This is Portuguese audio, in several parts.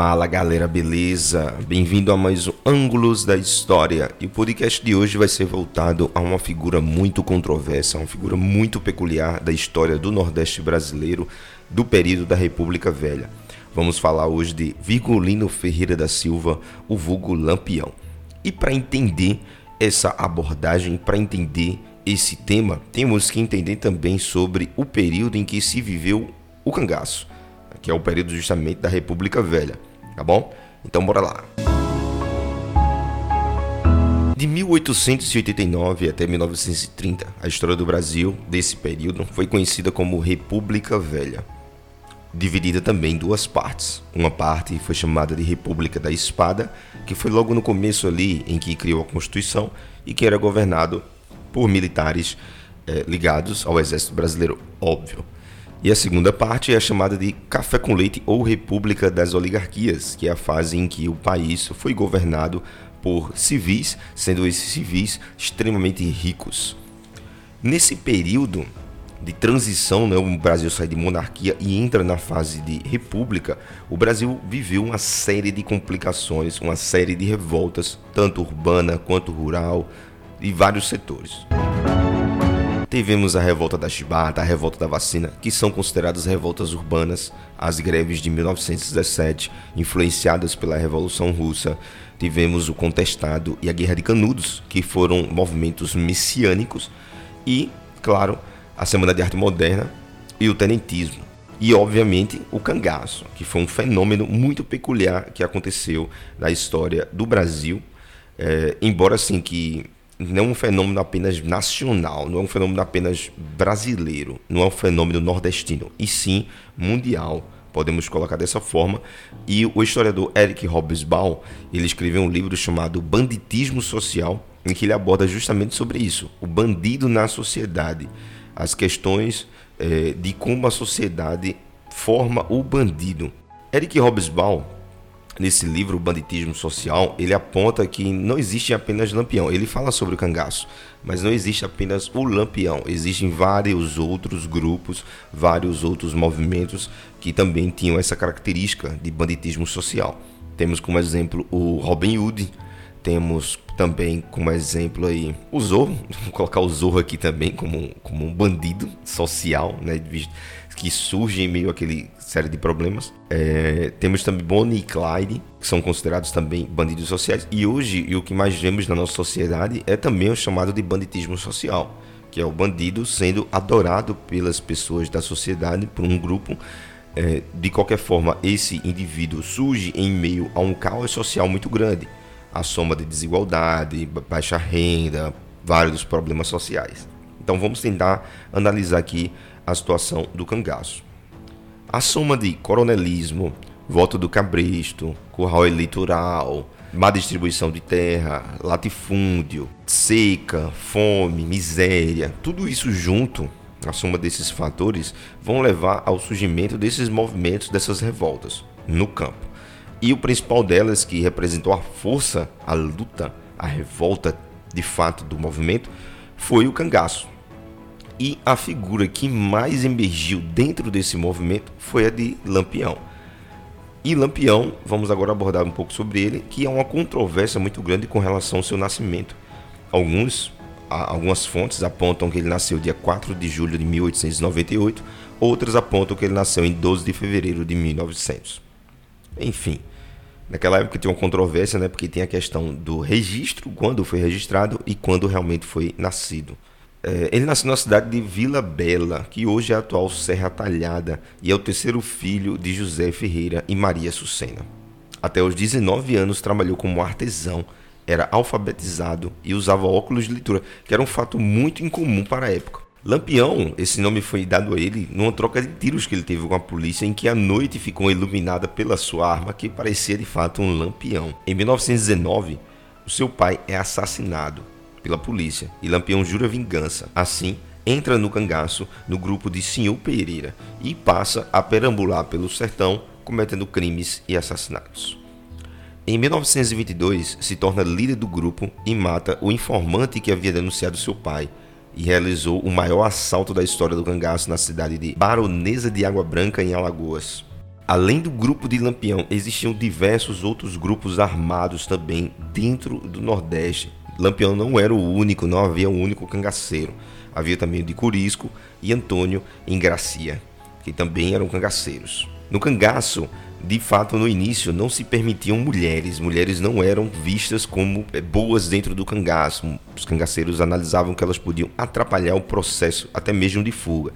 Fala galera, beleza? Bem-vindo a mais um Ângulos da História. E o podcast de hoje vai ser voltado a uma figura muito controversa, uma figura muito peculiar da história do Nordeste brasileiro do período da República Velha. Vamos falar hoje de Vigolino Ferreira da Silva, o vulgo Lampião. E para entender essa abordagem, para entender esse tema, temos que entender também sobre o período em que se viveu o cangaço, que é o período justamente da República Velha tá bom? Então bora lá. De 1889 até 1930, a história do Brasil desse período foi conhecida como República Velha, dividida também em duas partes. Uma parte foi chamada de República da Espada, que foi logo no começo ali em que criou a Constituição e que era governado por militares eh, ligados ao Exército Brasileiro, óbvio. E a segunda parte é a chamada de Café com Leite ou República das Oligarquias, que é a fase em que o país foi governado por civis, sendo esses civis extremamente ricos. Nesse período de transição, né, o Brasil sai de monarquia e entra na fase de república, o Brasil viveu uma série de complicações, uma série de revoltas, tanto urbana quanto rural, e vários setores. Tivemos a revolta da chibata, a revolta da vacina, que são consideradas revoltas urbanas, as greves de 1917, influenciadas pela Revolução Russa. Tivemos o Contestado e a Guerra de Canudos, que foram movimentos messiânicos. E, claro, a Semana de Arte Moderna e o Tenentismo. E, obviamente, o cangaço, que foi um fenômeno muito peculiar que aconteceu na história do Brasil. É, embora, assim, que não é um fenômeno apenas nacional, não é um fenômeno apenas brasileiro, não é um fenômeno nordestino, e sim mundial. Podemos colocar dessa forma. E o historiador Eric Hobsbawm, ele escreveu um livro chamado Banditismo Social, em que ele aborda justamente sobre isso, o bandido na sociedade, as questões eh, de como a sociedade forma o bandido. Eric Hobsbawm nesse livro, O Banditismo Social, ele aponta que não existe apenas Lampião. Ele fala sobre o cangaço, mas não existe apenas o Lampião. Existem vários outros grupos, vários outros movimentos que também tinham essa característica de banditismo social. Temos como exemplo o Robin Hood, temos também como exemplo aí o Zorro, vou colocar o Zorro aqui também como, como um bandido social, né, que surge em meio àquele série de problemas. É, temos também Bonnie e Clyde, que são considerados também bandidos sociais. E hoje, e o que mais vemos na nossa sociedade é também o chamado de banditismo social, que é o bandido sendo adorado pelas pessoas da sociedade, por um grupo. É, de qualquer forma, esse indivíduo surge em meio a um caos social muito grande. A soma de desigualdade, baixa renda, vários problemas sociais. Então vamos tentar analisar aqui a situação do cangaço. A soma de coronelismo, voto do cabresto, curral eleitoral, má distribuição de terra, latifúndio, seca, fome, miséria, tudo isso junto, a soma desses fatores, vão levar ao surgimento desses movimentos, dessas revoltas no campo. E o principal delas, que representou a força, a luta, a revolta de fato do movimento, foi o cangaço, e a figura que mais emergiu dentro desse movimento foi a de Lampião. E Lampião, vamos agora abordar um pouco sobre ele, que é uma controvérsia muito grande com relação ao seu nascimento. Alguns, algumas fontes apontam que ele nasceu dia 4 de julho de 1898, outras apontam que ele nasceu em 12 de fevereiro de 1900. Enfim, naquela época tinha uma controvérsia, né, porque tem a questão do registro, quando foi registrado e quando realmente foi nascido. É, ele nasceu na cidade de Vila Bela, que hoje é a atual Serra Talhada, e é o terceiro filho de José Ferreira e Maria Sucena. Até os 19 anos trabalhou como artesão, era alfabetizado e usava óculos de leitura, que era um fato muito incomum para a época. Lampião, esse nome foi dado a ele numa troca de tiros que ele teve com a polícia, em que a noite ficou iluminada pela sua arma, que parecia de fato um lampião. Em 1919, o seu pai é assassinado pela polícia e Lampião jura vingança. Assim, entra no cangaço no grupo de Senhor Pereira e passa a perambular pelo sertão cometendo crimes e assassinatos. Em 1922, se torna líder do grupo e mata o informante que havia denunciado seu pai e realizou o maior assalto da história do cangaço na cidade de Baronesa de Água Branca, em Alagoas. Além do grupo de Lampião, existiam diversos outros grupos armados também dentro do Nordeste. Lampião não era o único, não havia um único cangaceiro. Havia também o de Curisco e Antônio em Gracia, que também eram cangaceiros. No cangaço, de fato, no início não se permitiam mulheres. Mulheres não eram vistas como eh, boas dentro do cangaço. Os cangaceiros analisavam que elas podiam atrapalhar o processo, até mesmo de fuga.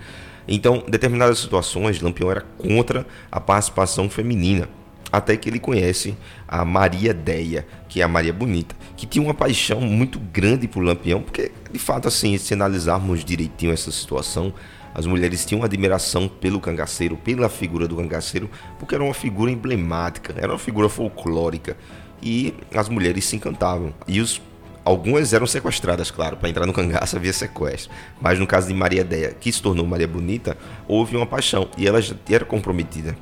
Então, em determinadas situações, Lampião era contra a participação feminina. Até que ele conhece a Maria Deia, que é a Maria Bonita, que tinha uma paixão muito grande por Lampião, porque, de fato, assim, se analisarmos direitinho essa situação, as mulheres tinham admiração pelo cangaceiro, pela figura do cangaceiro, porque era uma figura emblemática, era uma figura folclórica. E as mulheres se encantavam. E os Algumas eram sequestradas, claro, para entrar no cangaço havia sequestro. Mas no caso de Maria Deia, que se tornou Maria Bonita, houve uma paixão e ela já era comprometida.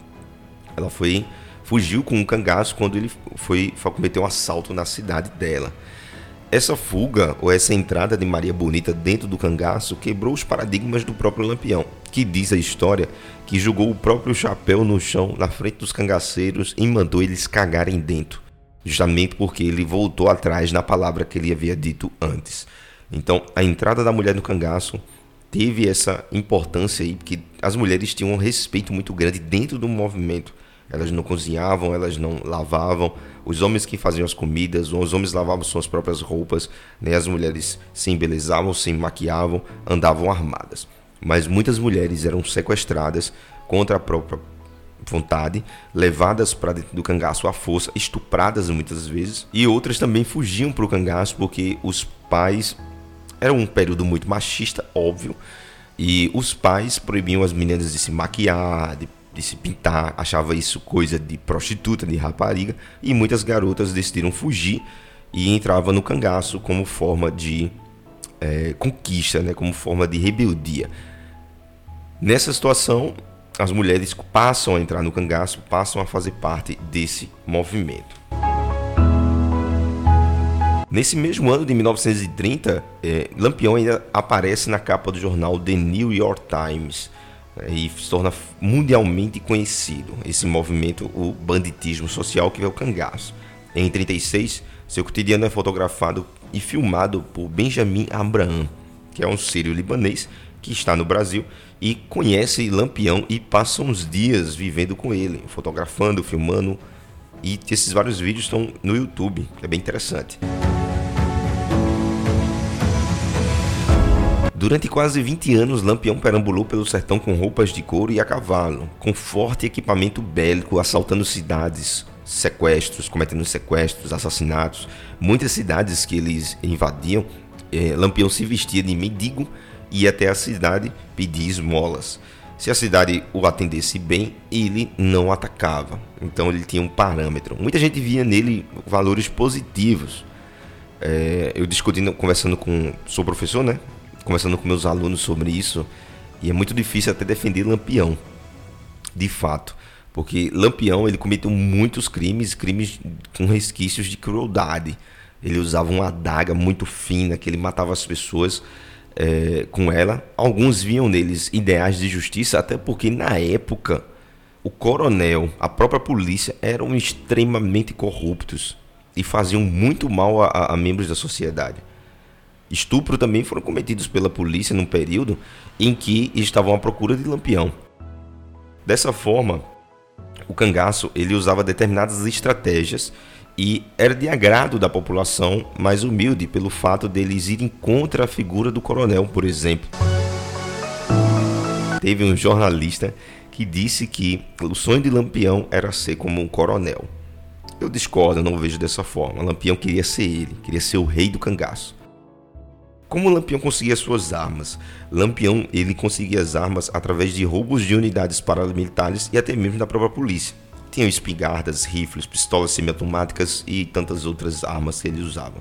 Ela foi fugiu com um cangaço quando ele foi, foi cometer um assalto na cidade dela. Essa fuga ou essa entrada de Maria Bonita dentro do cangaço quebrou os paradigmas do próprio Lampião, que diz a história que jogou o próprio chapéu no chão na frente dos cangaceiros e mandou eles cagarem dentro, justamente porque ele voltou atrás na palavra que ele havia dito antes. Então, a entrada da mulher no cangaço teve essa importância aí, porque as mulheres tinham um respeito muito grande dentro do movimento. Elas não cozinhavam, elas não lavavam. Os homens que faziam as comidas, os homens lavavam suas próprias roupas, né? as mulheres se embelezavam, se maquiavam, andavam armadas. Mas muitas mulheres eram sequestradas contra a própria vontade, levadas para dentro do cangaço à força, estupradas muitas vezes, e outras também fugiam para o cangaço porque os pais era um período muito machista, óbvio, e os pais proibiam as meninas de se maquiar, de de se pintar, achava isso coisa de prostituta, de rapariga, e muitas garotas decidiram fugir e entravam no cangaço como forma de é, conquista, né, como forma de rebeldia. Nessa situação, as mulheres passam a entrar no cangaço, passam a fazer parte desse movimento. Nesse mesmo ano de 1930, é, Lampião ainda aparece na capa do jornal The New York Times e se torna mundialmente conhecido esse movimento, o banditismo social que é o cangaço. Em 36, seu cotidiano é fotografado e filmado por Benjamin Abraham, que é um sírio libanês que está no Brasil e conhece Lampião e passa uns dias vivendo com ele, fotografando, filmando. E esses vários vídeos estão no YouTube, é bem interessante. Durante quase 20 anos, Lampião perambulou pelo sertão com roupas de couro e a cavalo, com forte equipamento bélico, assaltando cidades, sequestros, cometendo sequestros, assassinatos. Muitas cidades que eles invadiam, eh, Lampião se vestia de mendigo e ia até a cidade pedir esmolas. Se a cidade o atendesse bem, ele não atacava. Então ele tinha um parâmetro. Muita gente via nele valores positivos. É, eu discutindo, conversando com. Sou professor, né? Conversando com meus alunos sobre isso, e é muito difícil até defender Lampião, de fato, porque Lampião ele cometeu muitos crimes, crimes com resquícios de crueldade. Ele usava uma adaga muito fina que ele matava as pessoas é, com ela. Alguns viam neles ideais de justiça, até porque na época o coronel, a própria polícia eram extremamente corruptos e faziam muito mal a, a membros da sociedade estupro também foram cometidos pela polícia num período em que estavam à procura de Lampião. Dessa forma, o cangaço ele usava determinadas estratégias e era de agrado da população mais humilde pelo fato deles irem contra a figura do coronel, por exemplo. Teve um jornalista que disse que o sonho de Lampião era ser como um coronel. Eu discordo, não vejo dessa forma. Lampião queria ser ele, queria ser o rei do cangaço. Como Lampião conseguia suas armas? Lampião ele conseguia as armas através de roubos de unidades paramilitares e até mesmo da própria polícia. Tinham espingardas, rifles, pistolas semiautomáticas e tantas outras armas que ele usava.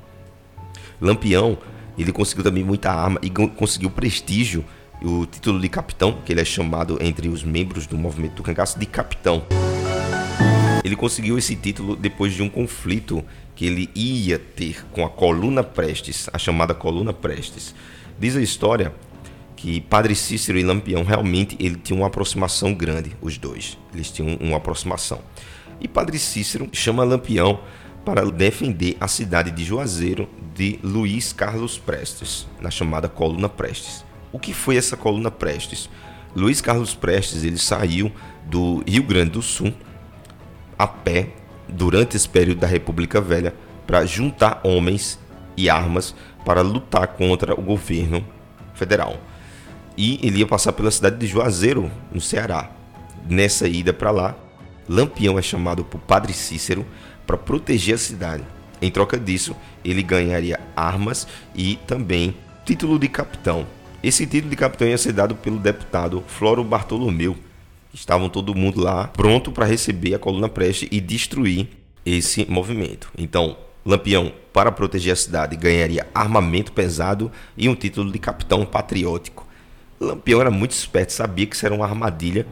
Lampião ele conseguiu também muita arma e conseguiu prestígio o título de capitão, que ele é chamado entre os membros do movimento do cangaço de capitão. Ele conseguiu esse título depois de um conflito que ele ia ter com a coluna Prestes, a chamada coluna Prestes. Diz a história que Padre Cícero e Lampião realmente ele tinham uma aproximação grande, os dois. Eles tinham uma aproximação. E Padre Cícero chama Lampião para defender a cidade de Juazeiro de Luiz Carlos Prestes, na chamada Coluna Prestes. O que foi essa Coluna Prestes? Luiz Carlos Prestes ele saiu do Rio Grande do Sul a pé durante esse período da República Velha para juntar homens e armas para lutar contra o governo federal. E ele ia passar pela cidade de Juazeiro, no Ceará. Nessa ida para lá, Lampião é chamado por Padre Cícero para proteger a cidade. Em troca disso, ele ganharia armas e também título de capitão. Esse título de capitão ia ser dado pelo deputado Floro Bartolomeu. Estavam todo mundo lá pronto para receber a coluna Preste e destruir esse movimento. Então, Lampião, para proteger a cidade, ganharia armamento pesado e um título de capitão patriótico. Lampião era muito esperto, sabia que isso era uma armadilha,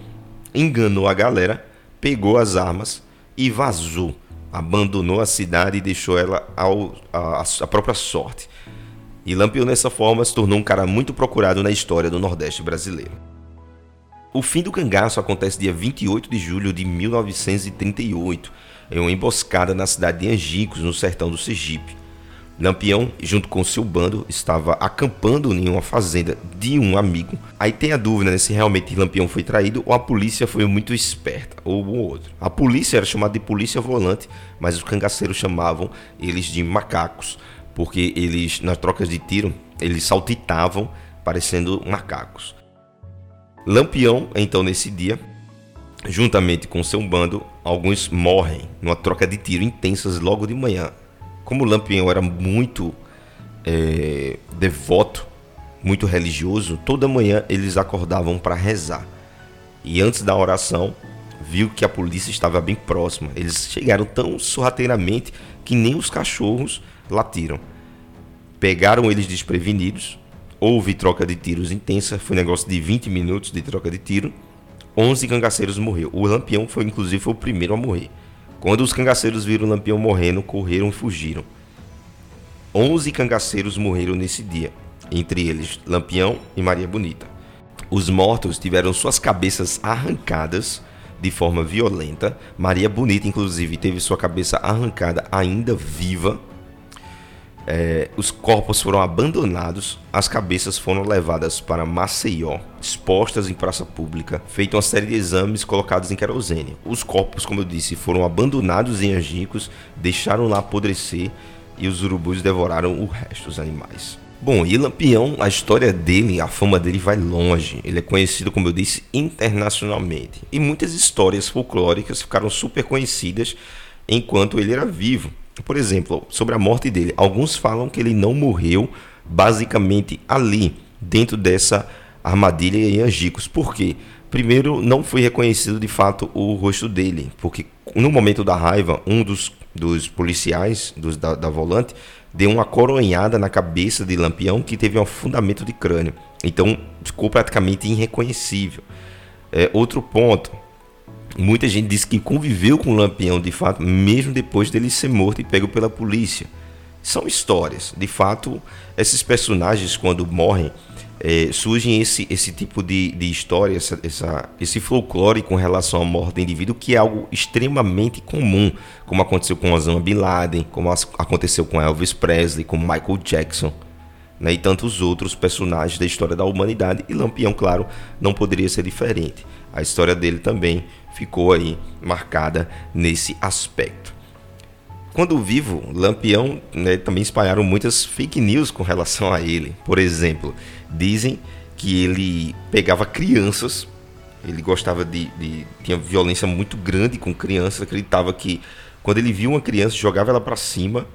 enganou a galera, pegou as armas e vazou. Abandonou a cidade e deixou ela ao, a, a própria sorte. E Lampião, dessa forma, se tornou um cara muito procurado na história do Nordeste brasileiro. O fim do cangaço acontece dia 28 de julho de 1938, em uma emboscada na cidade de Angicos, no sertão do Sergipe. Lampião, junto com seu bando, estava acampando em uma fazenda de um amigo. Aí tem a dúvida né, se realmente Lampião foi traído ou a polícia foi muito esperta, ou o outro. A polícia era chamada de polícia volante, mas os cangaceiros chamavam eles de macacos, porque eles, nas trocas de tiro, eles saltitavam parecendo macacos. Lampião, então, nesse dia, juntamente com seu bando, alguns morrem numa troca de tiro intensas logo de manhã como Lampião era muito é, devoto, muito religioso, toda manhã eles acordavam para rezar. E antes da oração, viu que a polícia estava bem próxima. Eles chegaram tão sorrateiramente que nem os cachorros latiram. Pegaram eles desprevenidos. Houve troca de tiros intensa, foi um negócio de 20 minutos de troca de tiro. 11 cangaceiros morreram. O Lampião foi inclusive foi o primeiro a morrer. Quando os cangaceiros viram o Lampião morrendo, correram e fugiram. Onze cangaceiros morreram nesse dia, entre eles Lampião e Maria Bonita. Os mortos tiveram suas cabeças arrancadas de forma violenta. Maria Bonita, inclusive, teve sua cabeça arrancada ainda viva é, os corpos foram abandonados, as cabeças foram levadas para Maceió, expostas em praça pública, feita uma série de exames colocados em querosene. Os corpos, como eu disse, foram abandonados em angicos, deixaram lá apodrecer e os urubus devoraram o resto dos animais. Bom, e Lampião, a história dele, a fama dele vai longe. Ele é conhecido, como eu disse, internacionalmente. E muitas histórias folclóricas ficaram super conhecidas enquanto ele era vivo. Por exemplo, sobre a morte dele, alguns falam que ele não morreu basicamente ali, dentro dessa armadilha em Angicos. Por quê? Primeiro, não foi reconhecido de fato o rosto dele, porque no momento da raiva, um dos, dos policiais dos, da, da volante deu uma coronhada na cabeça de Lampião que teve um afundamento de crânio. Então ficou praticamente irreconhecível. É, outro ponto, Muita gente diz que conviveu com o Lampião de fato, mesmo depois dele ser morto e pego pela polícia. São histórias. De fato, esses personagens, quando morrem, é, surgem esse, esse tipo de, de história, essa, essa, esse folclore com relação à morte do indivíduo, que é algo extremamente comum, como aconteceu com Osama Bin Laden, como aconteceu com Elvis Presley, com Michael Jackson. Né, e tantos outros personagens da história da humanidade, e Lampião, claro, não poderia ser diferente. A história dele também ficou aí marcada nesse aspecto. Quando vivo, Lampião né, também espalharam muitas fake news com relação a ele. Por exemplo, dizem que ele pegava crianças, ele gostava de, de tinha violência muito grande com crianças, acreditava que quando ele via uma criança jogava ela para cima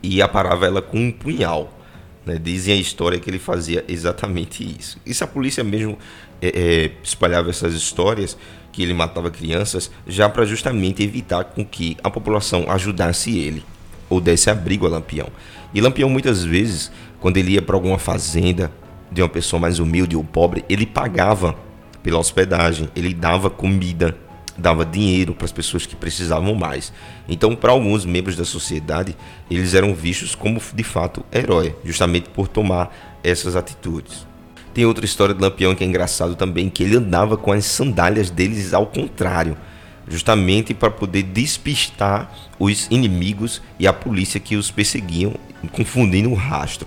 e aparava ela com um punhal. Né? Dizem a história que ele fazia exatamente isso. E se a polícia mesmo é, é, espalhava essas histórias, que ele matava crianças, já para justamente evitar com que a população ajudasse ele ou desse abrigo a Lampião. E Lampião muitas vezes, quando ele ia para alguma fazenda de uma pessoa mais humilde ou pobre, ele pagava pela hospedagem, ele dava comida, dava dinheiro para as pessoas que precisavam mais. Então, para alguns membros da sociedade, eles eram vistos como de fato herói, justamente por tomar essas atitudes. Tem outra história do Lampião que é engraçado também, que ele andava com as sandálias deles ao contrário, justamente para poder despistar os inimigos e a polícia que os perseguiam, confundindo o rastro.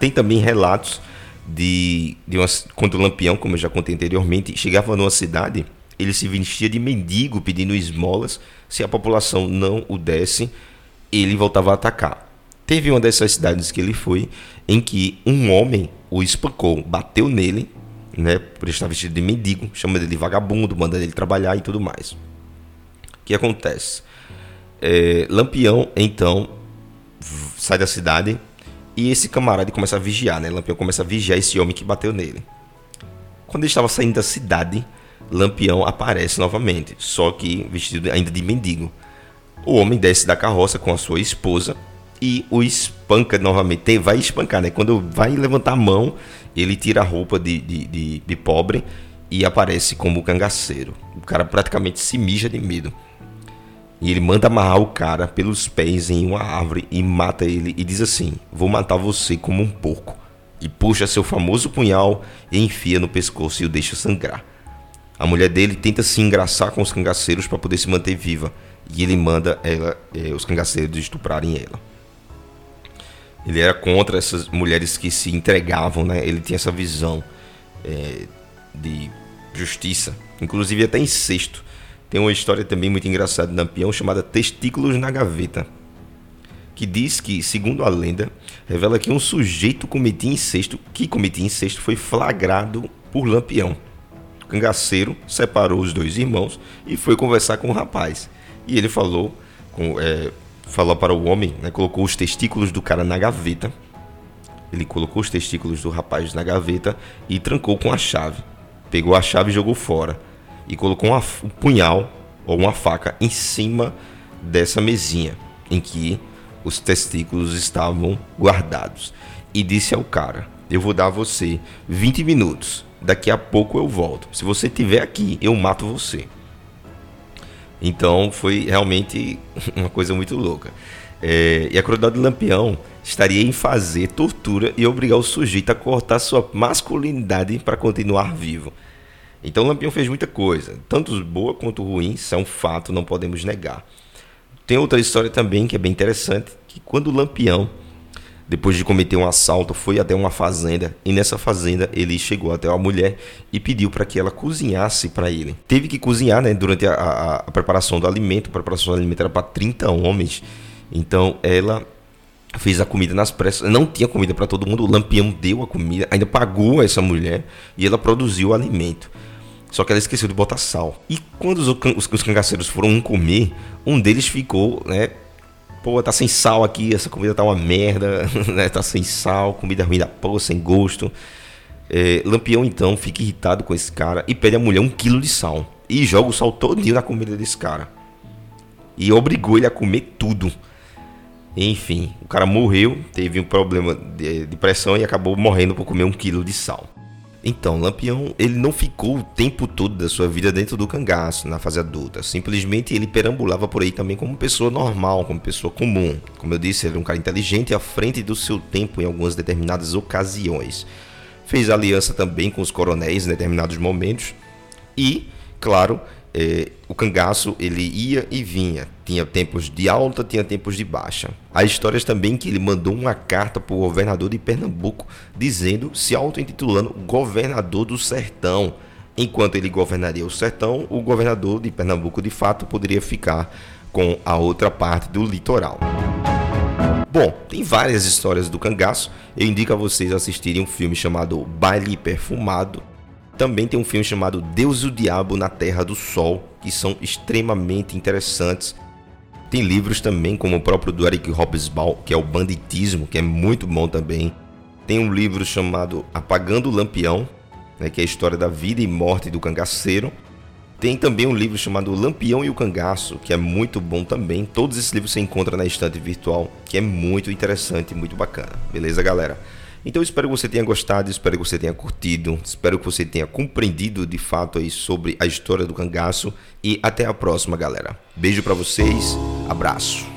Tem também relatos de, de uma, quando o Lampião, como eu já contei anteriormente, chegava numa cidade, ele se vestia de mendigo pedindo esmolas. Se a população não o desse, ele voltava a atacar. Teve uma dessas cidades que ele foi em que um homem o espancou, bateu nele, né, por estar vestido de mendigo, chama ele de vagabundo, manda ele trabalhar e tudo mais. O que acontece? É, Lampião, então, sai da cidade e esse camarada começa a vigiar, né? Lampião começa a vigiar esse homem que bateu nele. Quando ele estava saindo da cidade, Lampião aparece novamente, só que vestido ainda de mendigo. O homem desce da carroça com a sua esposa e o espanca novamente. Vai espancar, né? Quando vai levantar a mão, ele tira a roupa de, de, de, de pobre e aparece como cangaceiro. O cara praticamente se mija de medo. E ele manda amarrar o cara pelos pés em uma árvore e mata ele e diz assim: Vou matar você como um porco. E puxa seu famoso punhal e enfia no pescoço e o deixa sangrar. A mulher dele tenta se engraçar com os cangaceiros para poder se manter viva e ele manda ela, eh, os cangaceiros estuprarem ela. Ele era contra essas mulheres que se entregavam, né? Ele tinha essa visão eh, de justiça, inclusive até incesto. Tem uma história também muito engraçada de Lampião chamada Testículos na Gaveta, que diz que, segundo a lenda, revela que um sujeito cometia incesto, que cometia incesto foi flagrado por Lampião. Cangaceiro separou os dois irmãos e foi conversar com o rapaz. E ele falou, com, é, falou para o homem, né, colocou os testículos do cara na gaveta. Ele colocou os testículos do rapaz na gaveta e trancou com a chave. Pegou a chave e jogou fora e colocou uma, um punhal ou uma faca em cima dessa mesinha em que os testículos estavam guardados. E disse ao cara: Eu vou dar a você 20 minutos. Daqui a pouco eu volto. Se você estiver aqui, eu mato você. Então foi realmente uma coisa muito louca. É, e a crueldade do Lampião estaria em fazer tortura e obrigar o sujeito a cortar sua masculinidade para continuar vivo. Então o Lampião fez muita coisa, tanto boa quanto ruim, isso é um fato, não podemos negar. Tem outra história também que é bem interessante, que quando o Lampião, depois de cometer um assalto, foi até uma fazenda e nessa fazenda ele chegou até uma mulher e pediu para que ela cozinhasse para ele. Teve que cozinhar, né, durante a, a, a preparação do alimento, a preparação do alimento era para 30 homens. Então ela fez a comida nas pressas, não tinha comida para todo mundo, o Lampião deu a comida, ainda pagou essa mulher e ela produziu o alimento. Só que ela esqueceu de botar sal. E quando os, os, os cangaceiros foram um comer, um deles ficou, né? Pô, tá sem sal aqui, essa comida tá uma merda, né? Tá sem sal, comida ruim da porra, sem gosto. É, Lampião então fica irritado com esse cara e pede à mulher um quilo de sal. E joga o sal todinho na comida desse cara. E obrigou ele a comer tudo. Enfim, o cara morreu, teve um problema de, de pressão e acabou morrendo por comer um quilo de sal. Então, Lampião, ele não ficou o tempo todo da sua vida dentro do cangaço, na fase adulta. Simplesmente ele perambulava por aí também como pessoa normal, como pessoa comum. Como eu disse, ele era um cara inteligente à frente do seu tempo em algumas determinadas ocasiões. Fez aliança também com os coronéis em determinados momentos. E, claro, é, o cangaço ele ia e vinha. Tinha tempos de alta, tinha tempos de baixa. Há histórias também que ele mandou uma carta para o governador de Pernambuco dizendo, se auto-intitulando governador do sertão. Enquanto ele governaria o sertão, o governador de Pernambuco de fato poderia ficar com a outra parte do litoral. Bom, tem várias histórias do cangaço. Eu indico a vocês assistirem um filme chamado Baile Perfumado, também tem um filme chamado Deus e o Diabo na Terra do Sol, que são extremamente interessantes. Tem livros também, como o próprio do Eric Hobsbawm, que é o Banditismo, que é muito bom também. Tem um livro chamado Apagando o Lampião, né, que é a história da vida e morte do cangaceiro. Tem também um livro chamado Lampião e o Cangaço, que é muito bom também. Todos esses livros você encontra na estante virtual, que é muito interessante e muito bacana. Beleza, galera? Então espero que você tenha gostado, espero que você tenha curtido, espero que você tenha compreendido de fato aí sobre a história do cangaço e até a próxima, galera. Beijo para vocês, abraço.